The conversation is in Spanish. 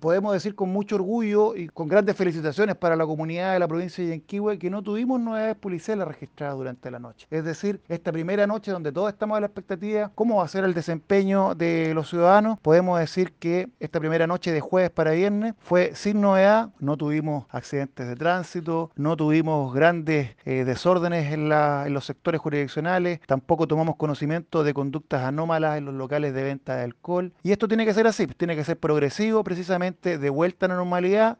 Podemos decir con mucho orgullo y con grandes felicitaciones para la comunidad de la provincia de Yanquihue que no tuvimos novedades policiales registradas durante la noche. Es decir, esta primera noche donde todos estamos a la expectativa, cómo va a ser el desempeño de los ciudadanos, podemos decir que esta primera noche de jueves para viernes fue sin novedad, no tuvimos accidentes de tránsito, no tuvimos grandes eh, desórdenes en los sectores jurisdiccionales, tampoco tomamos conocimiento de conductas anómalas en los locales de venta de alcohol. Y esto tiene que ser así, tiene que ser progresivo, precisamente de vuelta a la normalidad